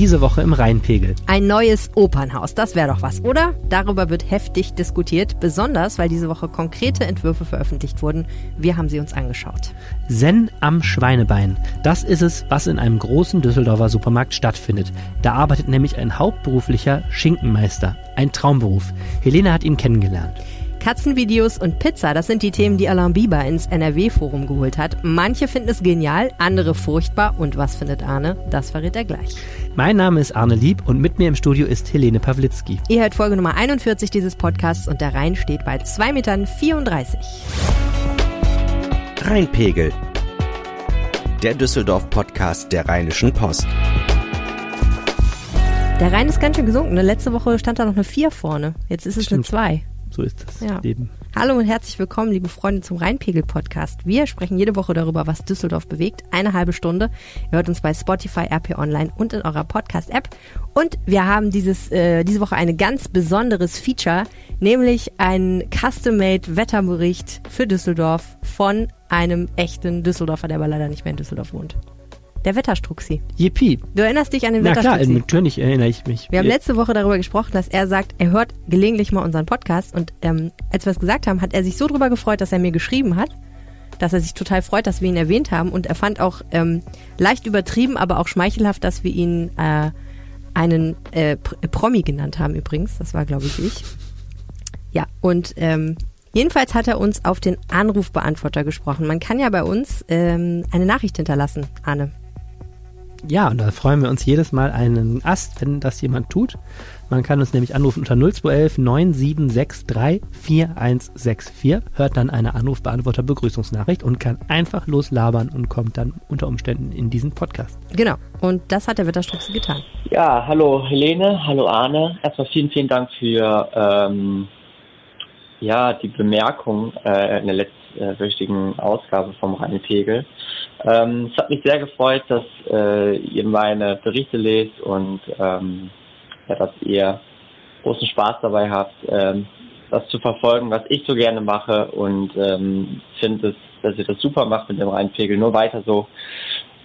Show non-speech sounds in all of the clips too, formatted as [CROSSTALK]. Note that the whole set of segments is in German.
diese Woche im Rheinpegel? Ein neues Opernhaus, das wäre doch was, oder? Darüber wird heftig diskutiert, besonders weil diese Woche konkrete Entwürfe veröffentlicht wurden. Wir haben sie uns angeschaut. Zen am Schweinebein. Das ist es, was in einem großen Düsseldorfer Supermarkt stattfindet. Da arbeitet nämlich ein hauptberuflicher Schinkenmeister. Ein Traumberuf. Helene hat ihn kennengelernt. Katzenvideos und Pizza, das sind die Themen, die Alain Bieber ins NRW-Forum geholt hat. Manche finden es genial, andere furchtbar. Und was findet Arne? Das verrät er gleich. Mein Name ist Arne Lieb und mit mir im Studio ist Helene Pawlitzki. Ihr hört Folge Nummer 41 dieses Podcasts und der Rhein steht bei 2,34 Metern. Rheinpegel. Der Düsseldorf-Podcast der Rheinischen Post. Der Rhein ist ganz schön gesunken. Ne? Letzte Woche stand da noch eine 4 vorne. Jetzt ist es Stimmt. eine 2. So ist das Ja. Leben. Hallo und herzlich willkommen, liebe Freunde, zum Rheinpegel-Podcast. Wir sprechen jede Woche darüber, was Düsseldorf bewegt. Eine halbe Stunde. Ihr hört uns bei Spotify, RP Online und in eurer Podcast-App. Und wir haben dieses, äh, diese Woche ein ganz besonderes Feature, nämlich einen Custom-Made Wetterbericht für Düsseldorf von einem echten Düsseldorfer, der aber leider nicht mehr in Düsseldorf wohnt. Der Wetterstruxi. Yippie. Du erinnerst dich an den Na klar, Wetterstruxi? natürlich erinnere ich mich. Wir haben letzte Woche darüber gesprochen, dass er sagt, er hört gelegentlich mal unseren Podcast und ähm, als wir es gesagt haben, hat er sich so drüber gefreut, dass er mir geschrieben hat, dass er sich total freut, dass wir ihn erwähnt haben und er fand auch ähm, leicht übertrieben, aber auch schmeichelhaft, dass wir ihn äh, einen äh, Pr- Promi genannt haben übrigens. Das war, glaube ich, ich. Ja, und ähm, jedenfalls hat er uns auf den Anrufbeantworter gesprochen. Man kann ja bei uns ähm, eine Nachricht hinterlassen, Arne. Ja, und da freuen wir uns jedes Mal einen Ast, wenn das jemand tut. Man kann uns nämlich anrufen unter 0211 9763 4164, hört dann eine Anrufbeantworter Begrüßungsnachricht und kann einfach loslabern und kommt dann unter Umständen in diesen Podcast. Genau. Und das hat der Wetterstruxi getan. Ja, hallo Helene, hallo Arne. Erstmal vielen, vielen Dank für ähm, ja, die Bemerkung äh, in der letztwöchigen Ausgabe vom Rheinpegel. Ähm, es hat mich sehr gefreut, dass äh, ihr meine Berichte lest und ähm, ja, dass ihr großen Spaß dabei habt, ähm, das zu verfolgen, was ich so gerne mache und ähm, finde, es, dass ihr das super macht mit dem Rheinpegel. Nur weiter so.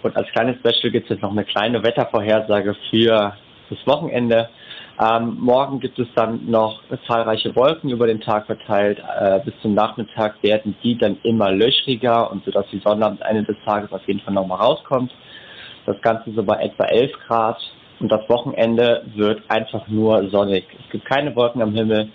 Und als kleines Special gibt es jetzt noch eine kleine Wettervorhersage für das Wochenende. Ähm, morgen gibt es dann noch zahlreiche Wolken über den Tag verteilt. Äh, bis zum Nachmittag werden die dann immer löchriger und so dass die Sonne am Ende des Tages auf jeden Fall nochmal rauskommt. Das Ganze so bei etwa 11 Grad und das Wochenende wird einfach nur sonnig. Es gibt keine Wolken am Himmel.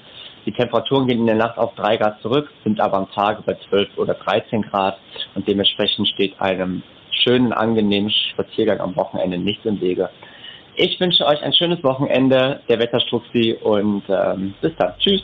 Die Temperaturen gehen in der Nacht auf 3 Grad zurück, sind aber am Tage bei 12 oder 13 Grad und dementsprechend steht einem schönen, angenehmen Spaziergang am Wochenende nichts im Wege. Ich wünsche euch ein schönes Wochenende, der Wetterstruxi und ähm, bis dann. Tschüss.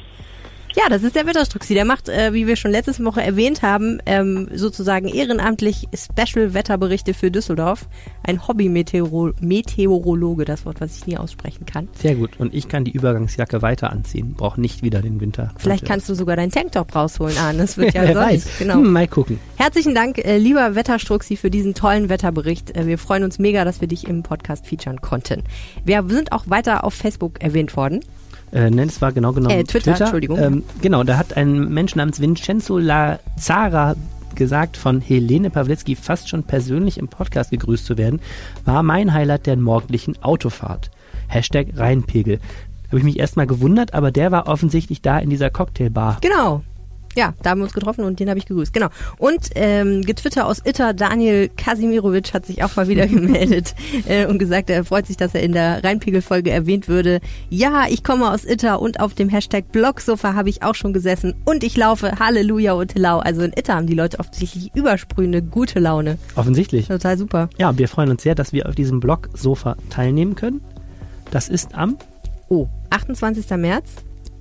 Ja, das ist der Wetterstruxi. Der macht, äh, wie wir schon letztes Woche erwähnt haben, ähm, sozusagen ehrenamtlich Special-Wetterberichte für Düsseldorf. Ein Hobby-Meteorologe, das Wort, was ich nie aussprechen kann. Sehr gut. Und ich kann die Übergangsjacke weiter anziehen. Brauche nicht wieder den Winter. Vielleicht kannst du sogar deinen Tanktop rausholen, Arne. Das wird [LAUGHS] ja Wer sonnig. weiß. Genau. Hm, mal gucken. Herzlichen Dank, äh, lieber Wetterstruxi, für diesen tollen Wetterbericht. Äh, wir freuen uns mega, dass wir dich im Podcast featuren konnten. Wir sind auch weiter auf Facebook erwähnt worden. Äh, nein, es war genau genommen Äh, Twitter, Entschuldigung. Ähm, genau, da hat ein Mensch namens Vincenzo Lazara gesagt, von Helene Pawlitzki fast schon persönlich im Podcast gegrüßt zu werden, war mein Highlight der morgendlichen Autofahrt. Hashtag Rheinpegel. Habe ich mich erstmal gewundert, aber der war offensichtlich da in dieser Cocktailbar. Genau. Ja, da haben wir uns getroffen und den habe ich gegrüßt. Genau. Und ähm, getwittert aus Itter, Daniel Kasimirovic hat sich auch mal wieder [LAUGHS] gemeldet äh, und gesagt, er freut sich, dass er in der Rheinpegel-Folge erwähnt würde. Ja, ich komme aus Itter und auf dem Hashtag Blogsofa habe ich auch schon gesessen und ich laufe Halleluja und Lau. Also in Itter haben die Leute offensichtlich übersprühende gute Laune. Offensichtlich. Total super. Ja, wir freuen uns sehr, dass wir auf diesem Blog-Sofa teilnehmen können. Das ist am Oh, 28. März?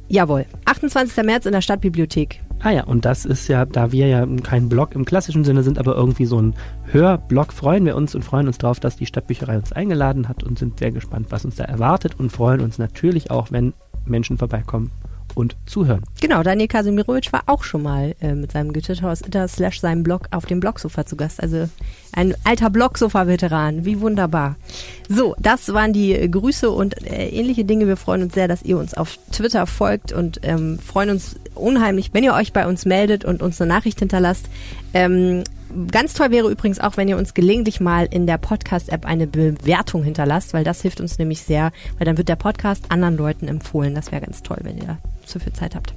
Jawohl. 28. März in der Stadtbibliothek. Ah ja, und das ist ja, da wir ja kein Blog im klassischen Sinne sind, aber irgendwie so ein Hörblog, freuen wir uns und freuen uns darauf, dass die Stadtbücherei uns eingeladen hat und sind sehr gespannt, was uns da erwartet und freuen uns natürlich auch, wenn Menschen vorbeikommen und zuhören. Genau, Daniel Kasimirovic war auch schon mal äh, mit seinem Getwitter aus Itter slash seinem Blog auf dem Blogsofa zu Gast. Also ein alter Blogsofa-Veteran. Wie wunderbar. So, das waren die äh, Grüße und äh, ähnliche Dinge. Wir freuen uns sehr, dass ihr uns auf Twitter folgt und ähm, freuen uns unheimlich, wenn ihr euch bei uns meldet und uns eine Nachricht hinterlasst. Ähm, ganz toll wäre übrigens auch, wenn ihr uns gelegentlich mal in der Podcast-App eine Bewertung hinterlasst, weil das hilft uns nämlich sehr, weil dann wird der Podcast anderen Leuten empfohlen. Das wäre ganz toll, wenn ihr zu viel Zeit habt.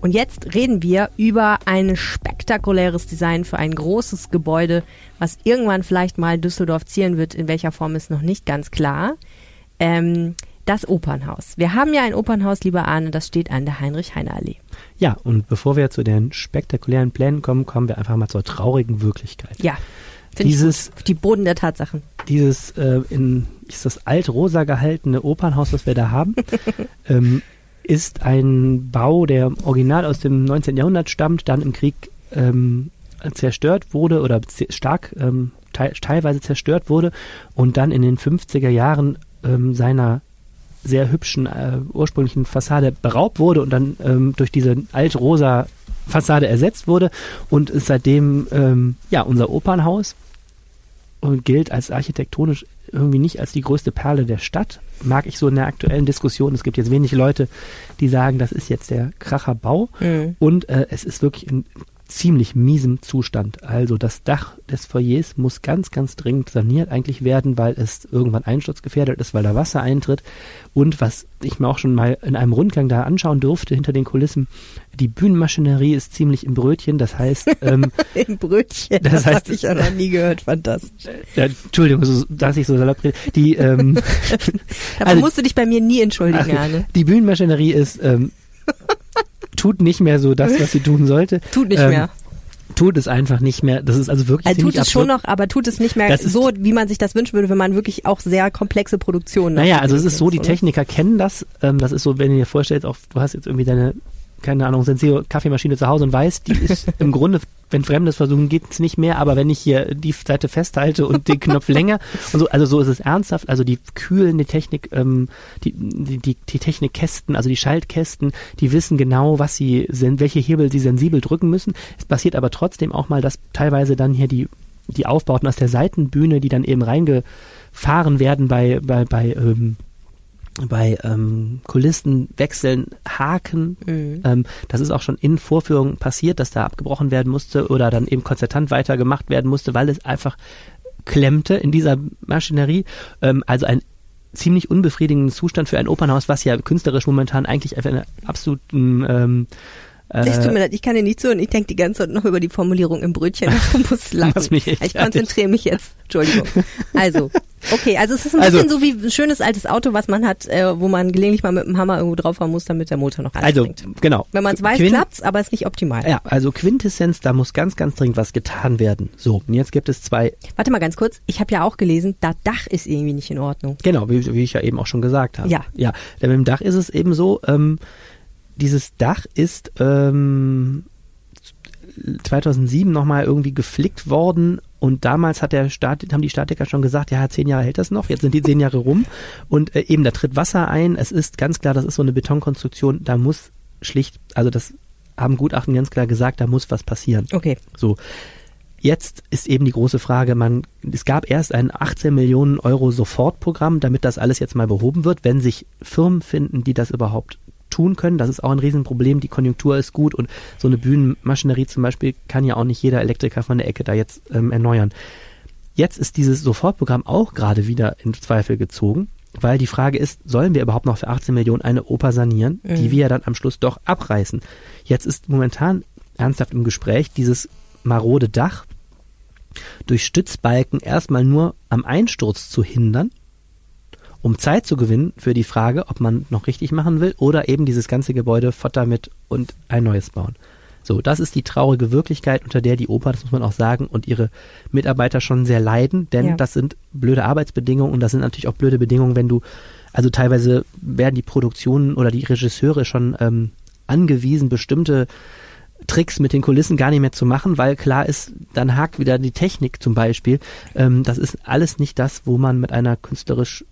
Und jetzt reden wir über ein spektakuläres Design für ein großes Gebäude, was irgendwann vielleicht mal Düsseldorf zielen wird. In welcher Form ist noch nicht ganz klar. Ähm, das Opernhaus. Wir haben ja ein Opernhaus, lieber Arne, das steht an der Heinrich-Heine-Allee. Ja, und bevor wir zu den spektakulären Plänen kommen, kommen wir einfach mal zur traurigen Wirklichkeit. Ja. Dieses, die Boden der Tatsachen. Dieses äh, in ist das alt-rosa gehaltene Opernhaus, was wir da haben, [LAUGHS] ähm, ist ein Bau, der original aus dem 19. Jahrhundert stammt, dann im Krieg ähm, zerstört wurde oder stark ähm, te teilweise zerstört wurde und dann in den 50er Jahren ähm, seiner sehr hübschen äh, ursprünglichen Fassade beraubt wurde und dann ähm, durch diese alt-rosa Fassade ersetzt wurde und ist seitdem ähm, ja unser Opernhaus gilt als architektonisch irgendwie nicht als die größte Perle der Stadt. Mag ich so in der aktuellen Diskussion. Es gibt jetzt wenig Leute, die sagen, das ist jetzt der Kracherbau. Mhm. Und äh, es ist wirklich ein ziemlich miesem Zustand. Also das Dach des Foyers muss ganz, ganz dringend saniert eigentlich werden, weil es irgendwann einsturzgefährdet ist, weil da Wasser eintritt. Und was ich mir auch schon mal in einem Rundgang da anschauen durfte hinter den Kulissen, die Bühnenmaschinerie ist ziemlich im Brötchen. Das heißt, [LAUGHS] ähm, im Brötchen. Das, das heißt, habe ich ja noch nie gehört. [LAUGHS] Fantastisch. Äh, Entschuldigung, so, dass ich so salopp rede. Die, ähm, [LAUGHS] Dafür also, musst du dich bei mir nie entschuldigen, Arne. Die Bühnenmaschinerie ist ähm, tut nicht mehr so das, was sie tun sollte. [LAUGHS] Tut nicht ähm, mehr. Tut es einfach nicht mehr. Das ist also wirklich also tut es absurd. schon noch, aber tut es nicht mehr so, wie man sich das wünschen würde, wenn man wirklich auch sehr komplexe Produktionen. Naja, also es ist so, die Techniker kennen das. Ähm, das ist so, wenn ihr dir vorstellt, auch du hast jetzt irgendwie deine keine Ahnung, Senseo Kaffeemaschine zu Hause und weiß, die [LAUGHS] ist im Grunde, wenn Fremdes versuchen, geht's nicht mehr, aber wenn ich hier die Seite festhalte und den Knopf [LAUGHS] länger und so, also so ist es ernsthaft, also die kühlen die Technik, ähm, die, die, die, die Technikkästen, also die Schaltkästen, die wissen genau, was sie, welche Hebel sie sensibel drücken müssen. Es passiert aber trotzdem auch mal, dass teilweise dann hier die, die Aufbauten aus der Seitenbühne, die dann eben reingefahren werden bei, bei, bei, ähm, bei ähm, Kulissen wechseln, Haken. Mhm. Ähm, das ist auch schon in Vorführungen passiert, dass da abgebrochen werden musste oder dann eben konzertant weitergemacht werden musste, weil es einfach klemmte in dieser Maschinerie. Ähm, also ein ziemlich unbefriedigenden Zustand für ein Opernhaus, was ja künstlerisch momentan eigentlich einfach eine absoluten ähm, es tut mir leid, ich kann dir nicht zuhören. Ich denke die ganze Zeit noch über die Formulierung im Brötchen. [LAUGHS] Ich muss lachen. ich konzentriere mich jetzt. Entschuldigung. [LAUGHS] Also, okay, also es ist ein also, bisschen so wie ein schönes altes Auto, was man hat, äh, wo man gelegentlich mal mit dem Hammer irgendwo draufhauen muss, damit der Motor noch anspringt. Also, genau. Wenn man es weiß, Quint klappt's, aber es ist nicht optimal. Ja, also Quintessenz, da muss ganz, ganz dringend was getan werden. So, und jetzt gibt es zwei. Warte mal ganz kurz. Ich habe ja auch gelesen, das Dach ist irgendwie nicht in Ordnung. Genau, wie, wie ich ja eben auch schon gesagt habe. Ja. Ja, denn mit dem Dach ist es eben so, ähm, dieses Dach ist ähm, 2007 nochmal irgendwie geflickt worden und damals hat der Staat, haben die Statiker schon gesagt, ja, zehn Jahre hält das noch, jetzt sind die zehn Jahre rum und äh, eben da tritt Wasser ein. Es ist ganz klar, das ist so eine Betonkonstruktion, da muss schlicht, also das haben Gutachten ganz klar gesagt, da muss was passieren. Okay. So. Jetzt ist eben die große Frage, man, es gab erst ein 18 Millionen Euro Sofortprogramm, damit das alles jetzt mal behoben wird, wenn sich Firmen finden, die das überhaupt tun können. Das ist auch ein Riesenproblem. Die Konjunktur ist gut und so eine Bühnenmaschinerie zum Beispiel kann ja auch nicht jeder Elektriker von der Ecke da jetzt ähm, erneuern. Jetzt ist dieses Sofortprogramm auch gerade wieder in Zweifel gezogen, weil die Frage ist, sollen wir überhaupt noch für 18 Millionen eine Oper sanieren, mhm. die wir dann am Schluss doch abreißen? Jetzt ist momentan ernsthaft im Gespräch dieses marode Dach durch Stützbalken erstmal nur am Einsturz zu hindern um Zeit zu gewinnen für die Frage, ob man noch richtig machen will oder eben dieses ganze Gebäude Fotter mit und ein neues bauen. So, das ist die traurige Wirklichkeit, unter der die Oper, das muss man auch sagen, und ihre Mitarbeiter schon sehr leiden, denn ja. das sind blöde Arbeitsbedingungen und das sind natürlich auch blöde Bedingungen, wenn du, also teilweise werden die Produktionen oder die Regisseure schon ähm, angewiesen, bestimmte Tricks mit den Kulissen gar nicht mehr zu machen, weil klar ist, dann hakt wieder die Technik zum Beispiel. Ähm, das ist alles nicht das, wo man mit einer künstlerisch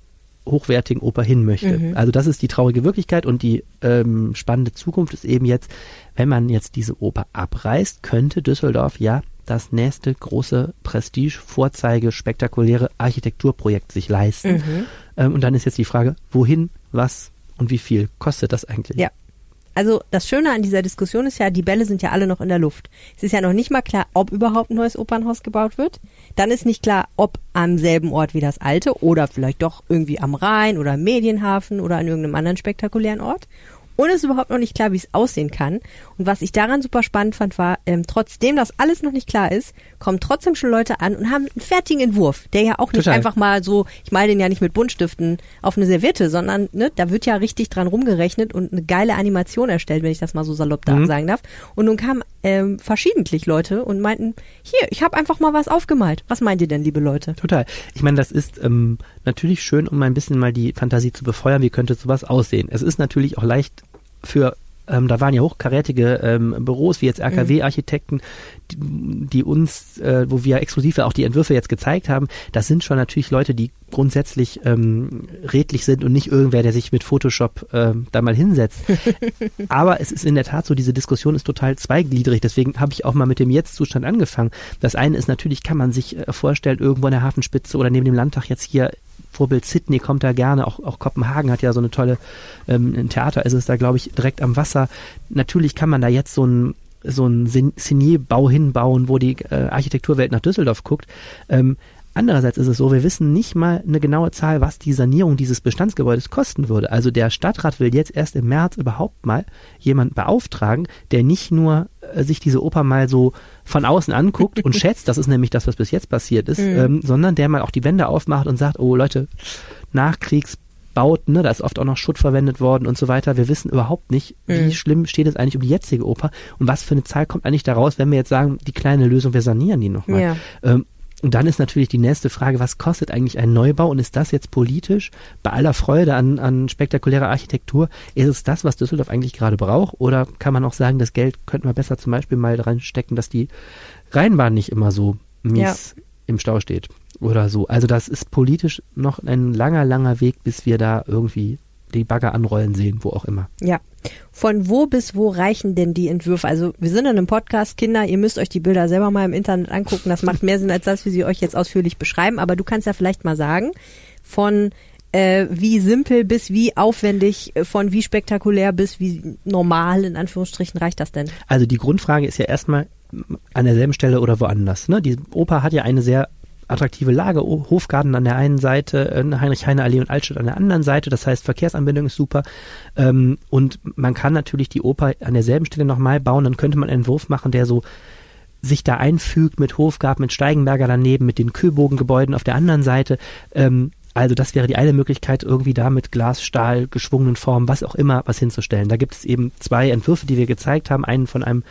hochwertigen Oper hin möchte. Mhm. Also das ist die traurige Wirklichkeit und die ähm, spannende Zukunft ist eben jetzt, wenn man jetzt diese Oper abreißt, könnte Düsseldorf ja das nächste große Prestige, Vorzeige, spektakuläre Architekturprojekt sich leisten. Mhm. Ähm, und dann ist jetzt die Frage, wohin, was und wie viel kostet das eigentlich? Ja. Also das Schöne an dieser Diskussion ist ja, die Bälle sind ja alle noch in der Luft. Es ist ja noch nicht mal klar, ob überhaupt ein neues Opernhaus gebaut wird. Dann ist nicht klar, ob am selben Ort wie das alte oder vielleicht doch irgendwie am Rhein oder im Medienhafen oder an irgendeinem anderen spektakulären Ort. Und es ist überhaupt noch nicht klar, wie es aussehen kann. Und was ich daran super spannend fand, war, ähm, trotzdem das alles noch nicht klar ist, kommen trotzdem schon Leute an und haben einen fertigen Entwurf, der ja auch nicht Total. einfach mal so, ich meine den ja nicht mit Buntstiften auf eine Serviette, sondern ne, da wird ja richtig dran rumgerechnet und eine geile Animation erstellt, wenn ich das mal so salopp da Mhm. sagen darf. Und nun kamen ähm, verschiedentlich Leute und meinten, hier, ich habe einfach mal was aufgemalt. Was meint ihr denn, liebe Leute? Total. Ich meine, das ist ähm, natürlich schön, um ein bisschen mal die Fantasie zu befeuern, wie könnte sowas aussehen. Es ist natürlich auch leicht für, ähm, da waren ja hochkarätige ähm, Büros wie jetzt RKW-Architekten, die, die uns, äh, wo wir exklusiv auch die Entwürfe jetzt gezeigt haben, das sind schon natürlich Leute, die grundsätzlich ähm, redlich sind und nicht irgendwer, der sich mit Photoshop ähm, da mal hinsetzt. [LAUGHS] Aber es ist in der Tat so, diese Diskussion ist total zweigliedrig. Deswegen habe ich auch mal mit dem Jetzt-Zustand angefangen. Das eine ist natürlich, kann man sich äh, vorstellen, irgendwo an der Hafenspitze oder neben dem Landtag jetzt hier Vorbild Sydney kommt da gerne, auch, auch Kopenhagen hat ja so eine tolle ähm, ein Theater, ist es da, glaube ich, direkt am Wasser. Natürlich kann man da jetzt so ein so ein Signierbau hinbauen, wo die äh, Architekturwelt nach Düsseldorf guckt. Ähm, Andererseits ist es so, wir wissen nicht mal eine genaue Zahl, was die Sanierung dieses Bestandsgebäudes kosten würde. Also der Stadtrat will jetzt erst im März überhaupt mal jemanden beauftragen, der nicht nur äh, sich diese Oper mal so von außen anguckt und [LAUGHS] schätzt, das ist nämlich das, was bis jetzt passiert ist, ähm, sondern der mal auch die Wände aufmacht und sagt, oh Leute, Nachkriegsbauten, ne, da ist oft auch noch Schutt verwendet worden und so weiter. Wir wissen überhaupt nicht, wie schlimm steht es eigentlich um die jetzige Oper und was für eine Zahl kommt eigentlich daraus, wenn wir jetzt sagen, die kleine Lösung, wir sanieren die nochmal. Ja. Ähm, und dann ist natürlich die nächste Frage, was kostet eigentlich ein Neubau? Und ist das jetzt politisch? Bei aller Freude an, an spektakulärer Architektur, ist es das, was Düsseldorf eigentlich gerade braucht? Oder kann man auch sagen, das Geld könnten wir besser zum Beispiel mal dran stecken, dass die Rheinbahn nicht immer so mies im Stau steht oder so. Also das ist politisch noch ein langer, langer Weg, bis wir da irgendwie die Bagger anrollen sehen, wo auch immer. Ja. Von wo bis wo reichen denn die Entwürfe? Also wir sind in einem Podcast, Kinder, ihr müsst euch die Bilder selber mal im Internet angucken. Das macht mehr Sinn, als das, wie sie euch jetzt ausführlich beschreiben. Aber du kannst ja vielleicht mal sagen, von äh, wie simpel bis wie aufwendig, äh, von wie spektakulär bis wie normal, in Anführungsstrichen, reicht das denn? Also die Grundfrage ist ja erstmal an derselben Stelle oder woanders. Ne? Die Oper hat ja eine sehr attraktive Lage, Hofgarten an der einen Seite, äh, Heinrich-Heine-Allee und Altstadt an der anderen Seite. Das heißt, Verkehrsanbindung ist super. Ähm, und man kann natürlich die Oper an derselben Stelle nochmal bauen. Dann könnte man einen Entwurf machen, der so sich da einfügt mit Hofgarten, mit Steigenberger daneben, mit den Kühlbogengebäuden auf der anderen Seite. Ähm, also das wäre die eine Möglichkeit, irgendwie da mit Glas, Stahl, geschwungenen Formen, was auch immer, was hinzustellen. Da gibt es eben zwei Entwürfe, die wir gezeigt haben. Einen von einem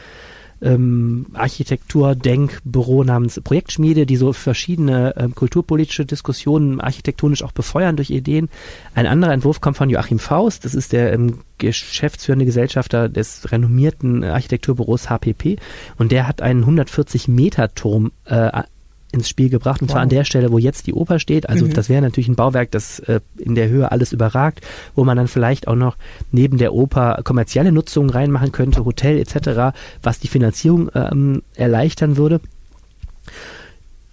ähm, Architektur-Denkbüro namens Projektschmiede, die so verschiedene ähm, kulturpolitische Diskussionen architektonisch auch befeuern durch Ideen. Ein anderer Entwurf kommt von Joachim Faust, das ist der ähm, geschäftsführende Gesellschafter des renommierten Architekturbüros HPP und der hat einen 140 Meter Turm äh, ins Spiel gebracht, und zwar Wow. an der Stelle, wo jetzt die Oper steht. Also Mhm. das wäre natürlich ein Bauwerk, das äh, in der Höhe alles überragt, wo man dann vielleicht auch noch neben der Oper kommerzielle Nutzungen reinmachen könnte, Hotel etc., was die Finanzierung ähm, erleichtern würde.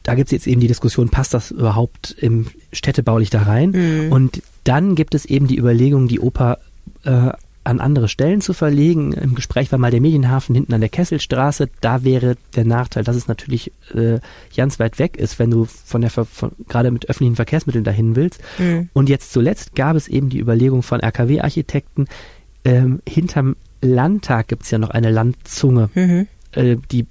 Da gibt es jetzt eben die Diskussion, passt das überhaupt im städtebaulich da rein? Mhm. Und dann gibt es eben die Überlegung, die Oper äh, an andere Stellen zu verlegen. Im Gespräch war mal der Medienhafen hinten an der Kesselstraße. Da wäre der Nachteil, dass es natürlich äh, ganz weit weg ist, wenn du von der Ver von, gerade mit öffentlichen Verkehrsmitteln dahin willst. Mhm. Und jetzt zuletzt gab es eben die Überlegung von RKW-Architekten, ähm, hinterm Landtag gibt es ja noch eine Landzunge, Mhm. äh, die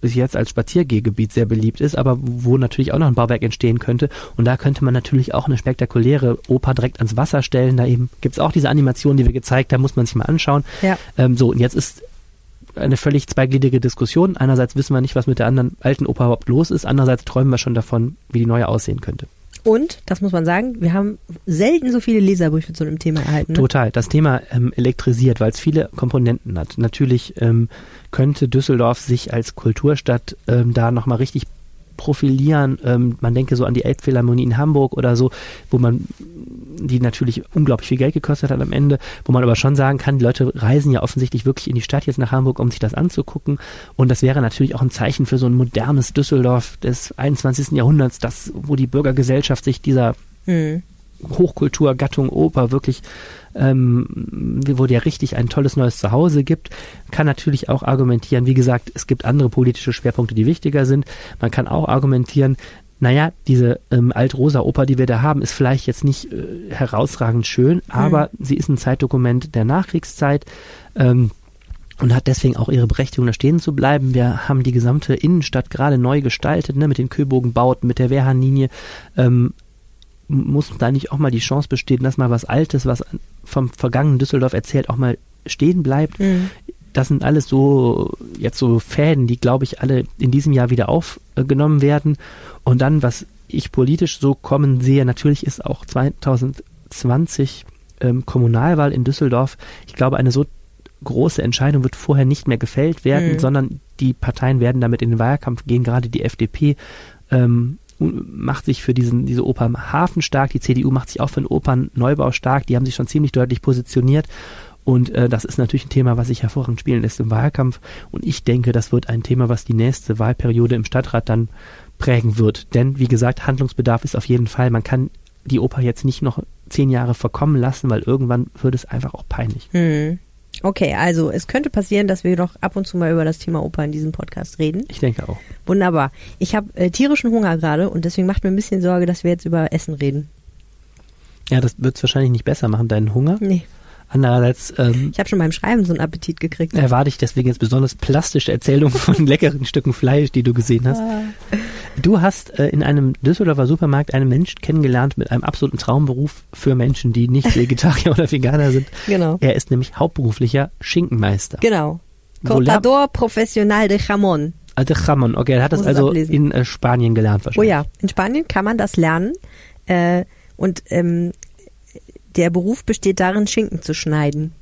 bis jetzt als Spaziergehgebiet sehr beliebt ist, aber wo natürlich auch noch ein Bauwerk entstehen könnte. Und da könnte man natürlich auch eine spektakuläre Oper direkt ans Wasser stellen. Da eben gibt es auch diese Animation, die wir gezeigt haben, muss man sich mal anschauen. Ja. Ähm, so, und jetzt ist eine völlig zweigliedrige Diskussion. Einerseits wissen wir nicht, was mit der anderen alten Oper überhaupt los ist. Andererseits träumen wir schon davon, wie die neue aussehen könnte. Und, das muss man sagen, wir haben selten so viele Leserbriefe zu einem Thema erhalten. Ne? Total. Das Thema ähm, elektrisiert, weil es viele Komponenten hat. Natürlich ähm, könnte Düsseldorf sich als Kulturstadt ähm, da nochmal richtig profilieren. Ähm, man denke so an die Elbphilharmonie in Hamburg oder so, wo man die natürlich unglaublich viel Geld gekostet hat am Ende, wo man aber schon sagen kann, die Leute reisen ja offensichtlich wirklich in die Stadt jetzt nach Hamburg, um sich das anzugucken. Und das wäre natürlich auch ein Zeichen für so ein modernes Düsseldorf des 21. Jahrhunderts, das, wo die Bürgergesellschaft sich dieser Mhm. Hochkulturgattung Oper wirklich ähm, wo dir richtig ein tolles neues Zuhause gibt, kann natürlich auch argumentieren, wie gesagt, es gibt andere politische Schwerpunkte, die wichtiger sind. Man kann auch argumentieren, naja, diese ähm, Alt-Rosa-Oper, die wir da haben, ist vielleicht jetzt nicht äh, herausragend schön, aber sie ist ein Zeitdokument der Nachkriegszeit. Ähm, und hat deswegen auch ihre Berechtigung, da stehen zu bleiben. Wir haben die gesamte Innenstadt gerade neu gestaltet, ne, mit den Köbogenbauten, mit der Wehrhahnlinie. Ähm, muss da nicht auch mal die Chance bestehen, dass mal was Altes, was vom vergangenen Düsseldorf erzählt, auch mal stehen bleibt? Mhm. Das sind alles so, jetzt so Fäden, die, glaube ich, alle in diesem Jahr wieder aufgenommen werden. Und dann, was ich politisch so kommen sehe, natürlich ist auch 2020 ähm, Kommunalwahl in Düsseldorf, ich glaube, eine so große Entscheidung wird vorher nicht mehr gefällt werden, mhm. sondern die Parteien werden damit in den Wahlkampf gehen, gerade die FDP ähm, macht sich für diesen, diese Oper im Hafen stark, die CDU macht sich auch für den Opernneubau stark, die haben sich schon ziemlich deutlich positioniert und äh, das ist natürlich ein Thema, was sich hervorragend spielen lässt im Wahlkampf und ich denke, das wird ein Thema, was die nächste Wahlperiode im Stadtrat dann prägen wird, denn wie gesagt, Handlungsbedarf ist auf jeden Fall, man kann die Oper jetzt nicht noch zehn Jahre verkommen lassen, weil irgendwann wird es einfach auch peinlich. Hm. Okay, also es könnte passieren, dass wir doch ab und zu mal über das Thema Oper in diesem Podcast reden. Ich denke auch. Wunderbar. Ich habe äh, tierischen Hunger gerade und deswegen macht mir ein bisschen Sorge, dass wir jetzt über Essen reden. Ja, das wird es wahrscheinlich nicht besser machen, deinen Hunger. Nee. Andererseits. Ähm, ich habe schon beim Schreiben so einen Appetit gekriegt. Erwarte ich deswegen jetzt besonders plastische Erzählungen von [LAUGHS] leckeren Stücken Fleisch, die du gesehen hast. Ah. Du hast äh, in einem Düsseldorfer Supermarkt einen Menschen kennengelernt mit einem absoluten Traumberuf für Menschen, die nicht [LAUGHS] Vegetarier oder Veganer sind. Genau. Er ist nämlich hauptberuflicher Schinkenmeister. Genau. Cortador Profesional de Jamón. Ah, de Jamón, okay. Er hat das also ablesen. in äh, Spanien gelernt wahrscheinlich. Oh ja, in Spanien kann man das lernen. Äh, und ähm, der Beruf besteht darin, Schinken zu schneiden.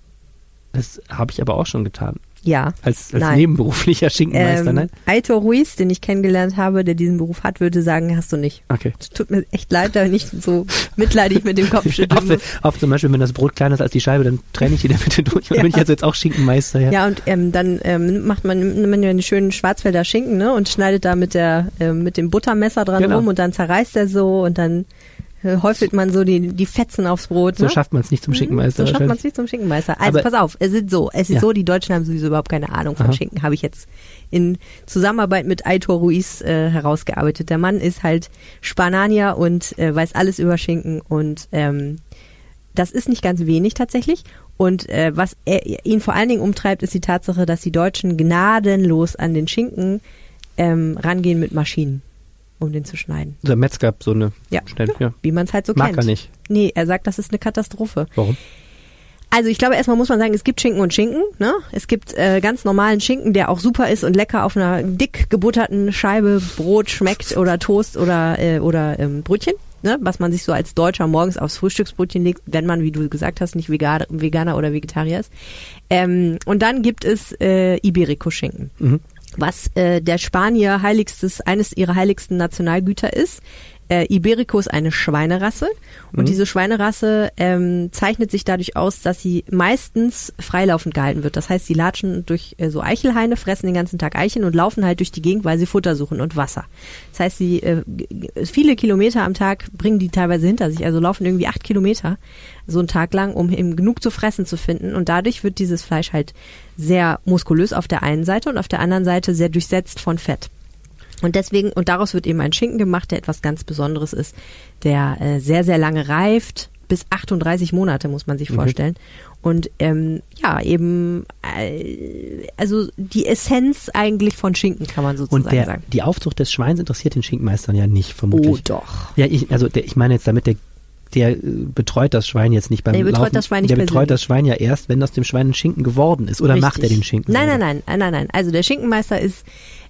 Das habe ich aber auch schon getan. Ja. Als, als nebenberuflicher Schinkenmeister, ähm, nein? Aitor Ruiz, den ich kennengelernt habe, der diesen Beruf hat, würde sagen, hast du nicht. Okay. Es tut mir echt leid, da nicht so mitleidig mit dem Kopf [LAUGHS] schütteln Auch zum Beispiel, wenn das Brot kleiner ist als die Scheibe, dann trenne ich die der Mitte [LAUGHS] durch. Und ja. bin ich also jetzt auch Schinkenmeister, ja. Ja, und ähm, dann ähm, macht man, nimmt man ja einen schönen Schwarzwälder Schinken, ne, und schneidet da mit der, äh, mit dem Buttermesser dran genau. rum und dann zerreißt er so und dann häufelt man so die, die Fetzen aufs Brot. So ne? schafft man es nicht zum mhm, Schinkenmeister. So schafft man es nicht zum Schinkenmeister. Also Aber pass auf, es ist so, es ist ja. so, die Deutschen haben sowieso überhaupt keine Ahnung von Aha. Schinken, habe ich jetzt in Zusammenarbeit mit Aitor Ruiz äh, herausgearbeitet. Der Mann ist halt Spananier und äh, weiß alles über Schinken und ähm, das ist nicht ganz wenig tatsächlich. Und äh, was er, ihn vor allen Dingen umtreibt, ist die Tatsache, dass die Deutschen gnadenlos an den Schinken ähm, rangehen mit Maschinen um den zu schneiden. Der Metzger so eine ja. Schnell, ja. Wie man es halt so Mag kennt. Mag er nicht. Nee, er sagt, das ist eine Katastrophe. Warum? Also ich glaube, erstmal muss man sagen, es gibt Schinken und Schinken. Ne? Es gibt äh, ganz normalen Schinken, der auch super ist und lecker auf einer dick gebutterten Scheibe Brot schmeckt oder Toast oder, äh, oder ähm, Brötchen. Ne? Was man sich so als Deutscher morgens aufs Frühstücksbrötchen legt, wenn man, wie du gesagt hast, nicht Veganer, Veganer oder Vegetarier ist. Ähm, und dann gibt es äh, Iberico-Schinken. Mhm was äh, der Spanier heiligstes, eines ihrer heiligsten Nationalgüter ist. Äh, Iberico ist eine Schweinerasse und mhm. diese Schweinerasse ähm, zeichnet sich dadurch aus, dass sie meistens freilaufend gehalten wird. Das heißt, sie latschen durch äh, so Eichelhaine, fressen den ganzen Tag Eicheln und laufen halt durch die Gegend, weil sie Futter suchen und Wasser. Das heißt, sie äh, viele Kilometer am Tag bringen die teilweise hinter sich, also laufen irgendwie acht Kilometer so einen Tag lang, um eben genug zu fressen zu finden. Und dadurch wird dieses Fleisch halt sehr muskulös auf der einen Seite und auf der anderen Seite sehr durchsetzt von Fett. Und deswegen, und daraus wird eben ein Schinken gemacht, der etwas ganz Besonderes ist, der äh, sehr, sehr lange reift, bis 38 Monate muss man sich mhm. vorstellen. Und ähm, ja, eben, äh, also die Essenz eigentlich von Schinken kann man sozusagen und der, sagen. Die Aufzucht des Schweins interessiert den Schinkenmeistern ja nicht, vermutlich. Oh doch. Ja, ich, also der, ich meine jetzt damit, der der äh, betreut das Schwein jetzt nicht beim der betreut Laufen. Das Schwein nicht der persönlich. betreut das Schwein ja erst, wenn aus dem Schwein ein Schinken geworden ist. Oder Richtig. macht er den Schinken? Nein, nein, nein, nein, nein, nein. Also der Schinkenmeister ist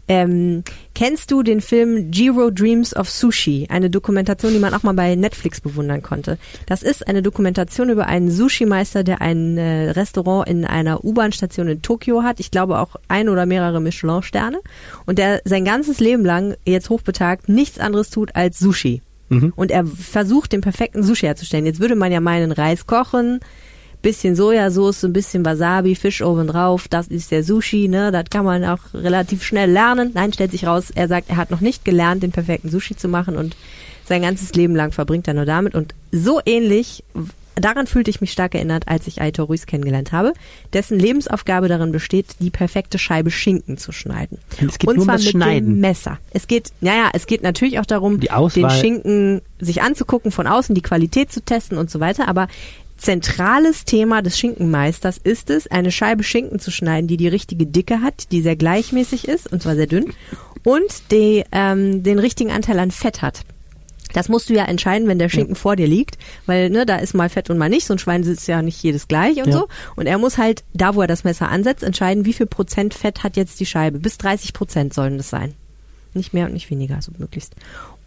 ähm, kennst du den Film Jiro Dreams of Sushi? Eine Dokumentation, die man auch mal bei Netflix bewundern konnte. Das ist eine Dokumentation über einen Sushi-Meister, der ein äh, Restaurant in einer U-Bahn-Station in Tokio hat. Ich glaube auch ein oder mehrere Michelin-Sterne. Und der sein ganzes Leben lang, jetzt hochbetagt, nichts anderes tut als Sushi. Mhm. Und er versucht, den perfekten Sushi herzustellen. Jetzt würde man ja meinen, Reis kochen, bisschen Sojasauce, ein bisschen Wasabi, Fisch oben drauf, das ist der Sushi, ne? Das kann man auch relativ schnell lernen. Nein, stellt sich raus, er sagt, er hat noch nicht gelernt, den perfekten Sushi zu machen und Sein ganzes Leben lang verbringt er nur damit und so ähnlich Daran fühlte ich mich stark erinnert, als ich Aitor Ruiz kennengelernt habe, dessen Lebensaufgabe darin besteht, die perfekte Scheibe Schinken zu schneiden. Es geht und nur um zwar das mit Schneiden. dem Messer. Es geht, naja, es geht natürlich auch darum, den. Schinken sich anzugucken, von außen die Qualität zu testen und so weiter. Aber zentrales Thema des Schinkenmeisters ist es, eine Scheibe Schinken zu schneiden, die die richtige Dicke hat, die sehr gleichmäßig ist, und zwar sehr dünn, und die, ähm, den richtigen Anteil an Fett hat. Das musst du ja entscheiden, wenn der Schinken vor dir liegt, weil ne, da ist mal Fett und mal nicht. So ein Schwein sitzt ja nicht jedes gleich und Ja. so. Und er muss halt, da wo er das Messer ansetzt, entscheiden, wie viel Prozent Fett hat jetzt die Scheibe. Bis 30 Prozent sollen das sein. Nicht mehr und nicht weniger, so möglichst.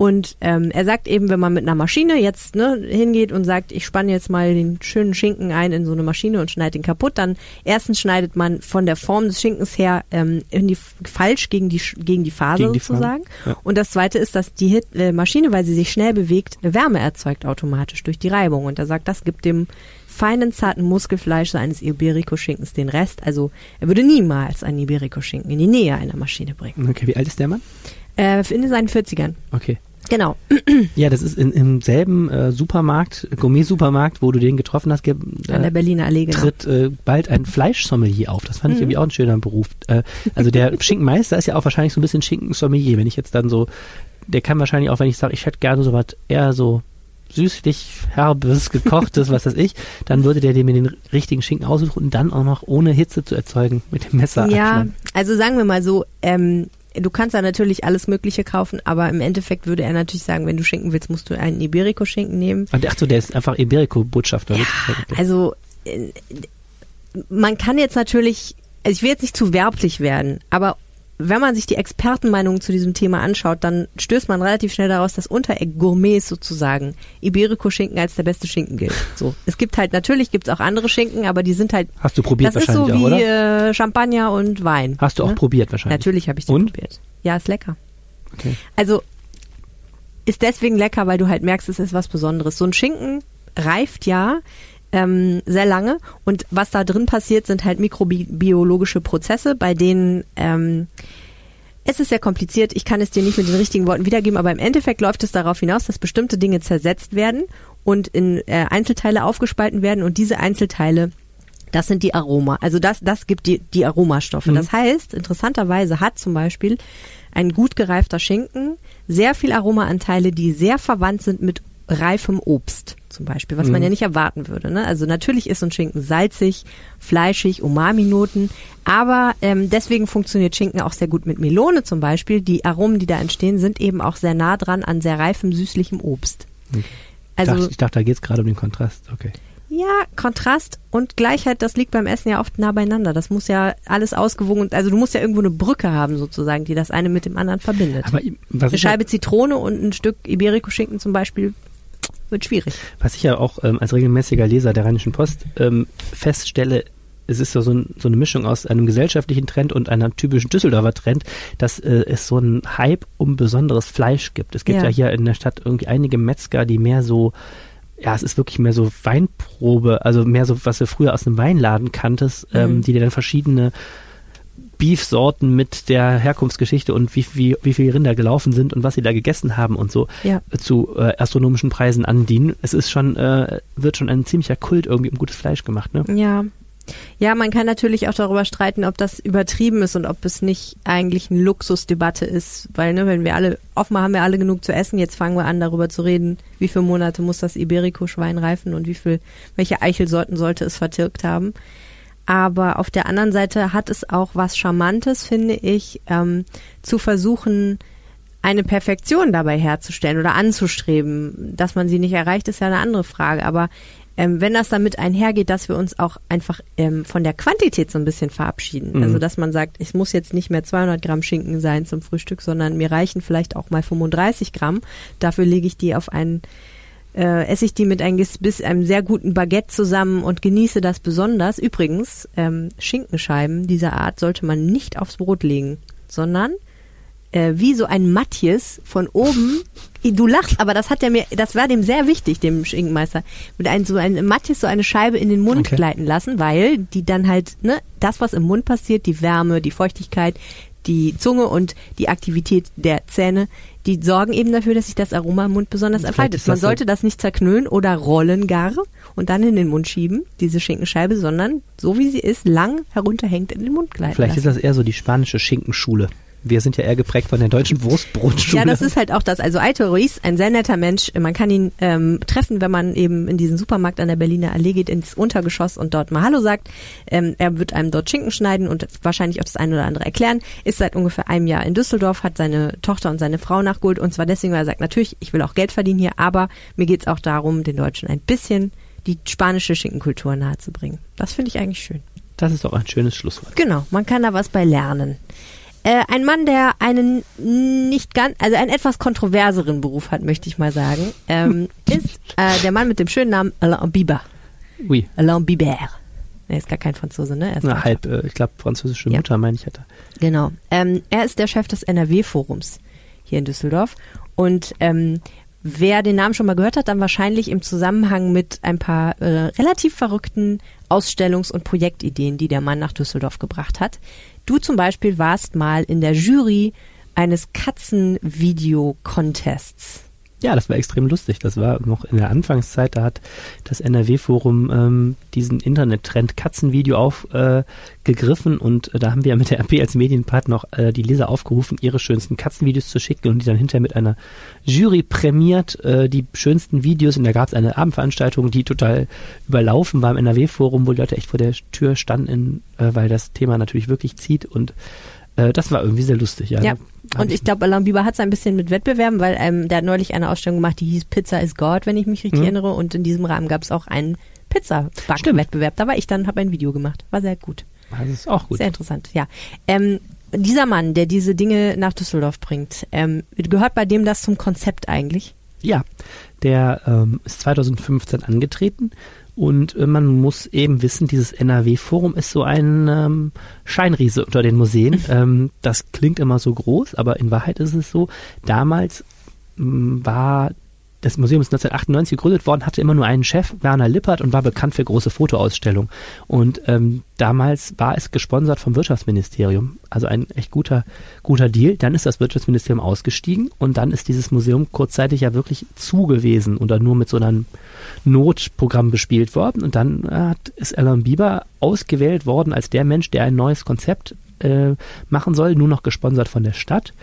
Und ähm, er sagt eben, wenn man mit einer Maschine jetzt ne, hingeht und sagt, ich spanne jetzt mal den schönen Schinken ein in so eine Maschine und schneide ihn kaputt, dann erstens schneidet man von der Form des Schinkens her ähm, in die, falsch gegen die, gegen die Faser Gegen die sozusagen. ja. Und das zweite ist, dass die Hit äh, Maschine, weil sie sich schnell bewegt, Wärme erzeugt automatisch durch die Reibung. Und er sagt, das gibt dem feinen, zarten Muskelfleisch eines Iberico-Schinkens den Rest. Also er würde niemals einen Iberico-Schinken in die Nähe einer Maschine bringen. Okay, wie alt ist der Mann? Äh, in seinen 40ern. Okay. Genau. [CLEARS THROAT] Ja, das ist in, im selben äh, Supermarkt, Gourmet-Supermarkt, wo du den getroffen hast, ge- An der äh, Berliner Allee. Genau. tritt äh, bald ein Fleischsommelier auf. Das fand ich Mhm. irgendwie auch ein schöner Beruf. Äh, also der [LAUGHS] Schinkenmeister ist ja auch wahrscheinlich so ein bisschen Schinkensommelier. Wenn ich jetzt dann so, der kann wahrscheinlich auch, wenn ich sage, ich hätte gerne so was eher so süßlich, herbes, gekochtes, was weiß ich, dann würde der dir mir den richtigen Schinken aussuchen und dann auch noch ohne Hitze zu erzeugen mit dem Messer Ja, abschneiden. also sagen wir mal so, ähm, du kannst da natürlich alles Mögliche kaufen, aber im Endeffekt würde er natürlich sagen, wenn du Schinken willst, musst du einen Iberico-Schinken nehmen. Ach so, der ist einfach Iberico-Botschafter. wirklich. Also äh, man kann jetzt natürlich, also ich will jetzt nicht zu werblich werden, aber wenn man sich die Expertenmeinungen zu diesem Thema anschaut, dann stößt man relativ schnell daraus, dass unter Gourmets sozusagen Iberico-Schinken als der beste Schinken gilt. So, es gibt halt natürlich gibt's auch andere Schinken, aber die sind halt Hast du probiert das ist so wahrscheinlich auch, wie oder? äh, Champagner und Wein. Hast du auch ne? probiert wahrscheinlich. Natürlich habe ich die Und? probiert. Ja, ist lecker. Okay. Also ist deswegen lecker, weil du halt merkst, es ist was Besonderes. So ein Schinken reift ja ähm, sehr lange und was da drin passiert, sind halt mikrobiologische Prozesse, bei denen ähm, es ist sehr kompliziert. Ich kann es dir nicht mit den richtigen Worten wiedergeben, aber im Endeffekt läuft es darauf hinaus, dass bestimmte Dinge zersetzt werden und in äh, Einzelteile aufgespalten werden und diese Einzelteile das sind die Aroma. Also das, das gibt die, die Aromastoffe. Mhm. Das heißt, interessanterweise hat zum Beispiel ein gut gereifter Schinken sehr viel Aromaanteile, die sehr verwandt sind mit reifem Obst zum Beispiel, was man Mhm. ja nicht erwarten würde. Ne? Also natürlich ist so ein Schinken salzig, fleischig, Umami-Noten, aber ähm, deswegen funktioniert Schinken auch sehr gut mit Melone zum Beispiel. Die Aromen, die da entstehen, sind eben auch sehr nah dran an sehr reifem, süßlichem Obst. Ich Also dachte, ich dachte, da geht es gerade um den Kontrast. Okay. ja, Kontrast und Gleichheit, das liegt beim Essen ja oft nah beieinander. Das muss ja alles ausgewogen, also du musst ja irgendwo eine Brücke haben sozusagen, die das eine mit dem anderen verbindet. Aber was eine ich, Scheibe Zitrone und ein Stück Iberico-Schinken zum Beispiel wird schwierig. was ich ja auch ähm, als regelmäßiger Leser der Rheinischen Post ähm, feststelle, es ist so, so, ein, so eine Mischung aus einem gesellschaftlichen Trend und einem typischen Düsseldorfer Trend, dass äh, es so einen Hype um besonderes Fleisch gibt. Es gibt ja. Ja. hier in der Stadt irgendwie einige Metzger, die mehr so, ja, es ist wirklich mehr so Weinprobe, also mehr so, was du früher aus einem Weinladen kanntest, ähm, Mhm. die dir dann verschiedene Beefsorten mit der Herkunftsgeschichte und wie, wie, wie viele Rinder gelaufen sind und was sie da gegessen haben und so Ja. zu äh, astronomischen Preisen andienen. Es ist schon, äh, wird schon ein ziemlicher Kult irgendwie um gutes Fleisch gemacht, ne? Ja. Ja, man kann natürlich auch darüber streiten, ob das übertrieben ist und ob es nicht eigentlich eine Luxusdebatte ist, weil ne, wenn wir alle, offenbar haben wir alle genug zu essen, jetzt fangen wir an darüber zu reden, wie viele Monate muss das Iberico-Schwein reifen und wie viel, welche Eichelsorten sollte es vertilgt haben. Aber auf der anderen Seite hat es auch was Charmantes, finde ich, ähm, zu versuchen, eine Perfektion dabei herzustellen oder anzustreben. Dass man sie nicht erreicht, ist ja eine andere Frage. Aber ähm, wenn das damit einhergeht, dass wir uns auch einfach ähm, von der Quantität so ein bisschen verabschieden. Mhm. Also dass man sagt, es muss jetzt nicht mehr 200 Gramm Schinken sein zum Frühstück, sondern mir reichen vielleicht auch mal 35 Gramm. Dafür lege ich die auf einen äh, esse ich die mit einem, bis einem sehr guten Baguette zusammen und genieße das besonders. Übrigens, ähm, Schinkenscheiben dieser Art sollte man nicht aufs Brot legen, sondern äh, wie so ein Matthias von oben. [LAUGHS] Du lachst, aber das hat er mir, das war dem sehr wichtig, dem Schinkenmeister, mit einem so ein Matthias so eine Scheibe in den Mund Okay. gleiten lassen, weil die dann halt, ne, das, was im Mund passiert, die Wärme, die Feuchtigkeit, die Zunge und die Aktivität der Zähne, die sorgen eben dafür, dass sich das Aroma im Mund besonders entfaltet. ist Man sollte das nicht zerknüllen oder rollen gar und dann in den Mund schieben, diese Schinkenscheibe, sondern so wie sie ist, lang herunterhängt in den Mund gleiten Vielleicht ist lassen. das eher so die spanische Schinkenschule. Wir sind ja eher geprägt von der deutschen Wurstbrotschule. Ja, das ist halt auch das. Also Aito Ruiz, ein sehr netter Mensch. Man kann ihn ähm, treffen, wenn man eben in diesen Supermarkt an der Berliner Allee geht, ins Untergeschoss und dort mal Hallo sagt. Ähm, er wird einem dort Schinken schneiden und wahrscheinlich auch das eine oder andere erklären. Ist seit ungefähr einem Jahr in Düsseldorf, hat seine Tochter und seine Frau nachgeholt und zwar deswegen, weil er sagt, natürlich, ich will auch Geld verdienen hier, aber mir geht's auch darum, den Deutschen ein bisschen die spanische Schinkenkultur nahezubringen. Das finde ich eigentlich schön. Das ist doch ein schönes Schlusswort. Genau, man kann da was bei lernen. Äh, ein Mann, der einen nicht ganz, also einen etwas kontroverseren Beruf hat, möchte ich mal sagen, ähm, [LAUGHS] ist äh, der Mann mit dem schönen Namen Alain Biber. Ui, Alain Biber. Er ist gar kein Franzose, ne? Er ist na, halb, äh, ich glaube, französische Ja. Mutter, meine ich, hatte. Genau. Ähm, er ist der Chef des NRW-Forums hier in Düsseldorf. Und ähm, wer den Namen schon mal gehört hat, dann wahrscheinlich im Zusammenhang mit ein paar äh, relativ verrückten Ausstellungs- und Projektideen, die der Mann nach Düsseldorf gebracht hat. Du zum Beispiel warst mal in der Jury eines Katzenvideo-Contests. Ja, das war extrem lustig. Das war noch in der Anfangszeit, da hat das NRW-Forum ähm, diesen Internettrend Katzenvideo aufgegriffen äh, und äh, da haben wir mit der RP als Medienpartner auch äh, die Leser aufgerufen, ihre schönsten Katzenvideos zu schicken und die dann hinterher mit einer Jury prämiert, äh, die schönsten Videos. Und da gab es eine Abendveranstaltung, die total überlaufen war im NRW-Forum, wo die Leute echt vor der Tür standen, äh, weil das Thema natürlich wirklich zieht und äh, das war irgendwie sehr lustig. Ja, Ja. Und ich glaube, Alain Biber hat es ein bisschen mit Wettbewerben, weil ähm, der hat neulich eine Ausstellung gemacht, die hieß Pizza is God, wenn ich mich richtig Mhm. erinnere. Und in diesem Rahmen gab es auch einen Pizza-Back-Wettbewerb. Da war ich dann, habe ein Video gemacht. War sehr gut. das ist auch gut. Sehr interessant, ja. Ähm, dieser Mann, der diese Dinge nach Düsseldorf bringt, ähm, gehört bei dem das zum Konzept eigentlich? Ja, der ähm, ist 2015 angetreten und äh, man muss eben wissen, dieses NRW-Forum ist so ein ähm, Scheinriese unter den Museen. [LAUGHS] ähm, das klingt immer so groß, aber in Wahrheit ist es so, damals war das Museum ist 1998 gegründet worden, hatte immer nur einen Chef, Werner Lippert, und war bekannt für große Fotoausstellungen. Und ähm, damals war es gesponsert vom Wirtschaftsministerium, also ein echt guter, guter Deal. Dann ist das Wirtschaftsministerium ausgestiegen und dann ist dieses Museum kurzzeitig ja wirklich zu gewesen oder nur mit so einem Notprogramm bespielt worden. Und dann äh, hat, ist Alan Bieber ausgewählt worden als der Mensch, der ein neues Konzept äh, machen soll, nur noch gesponsert von der Stadt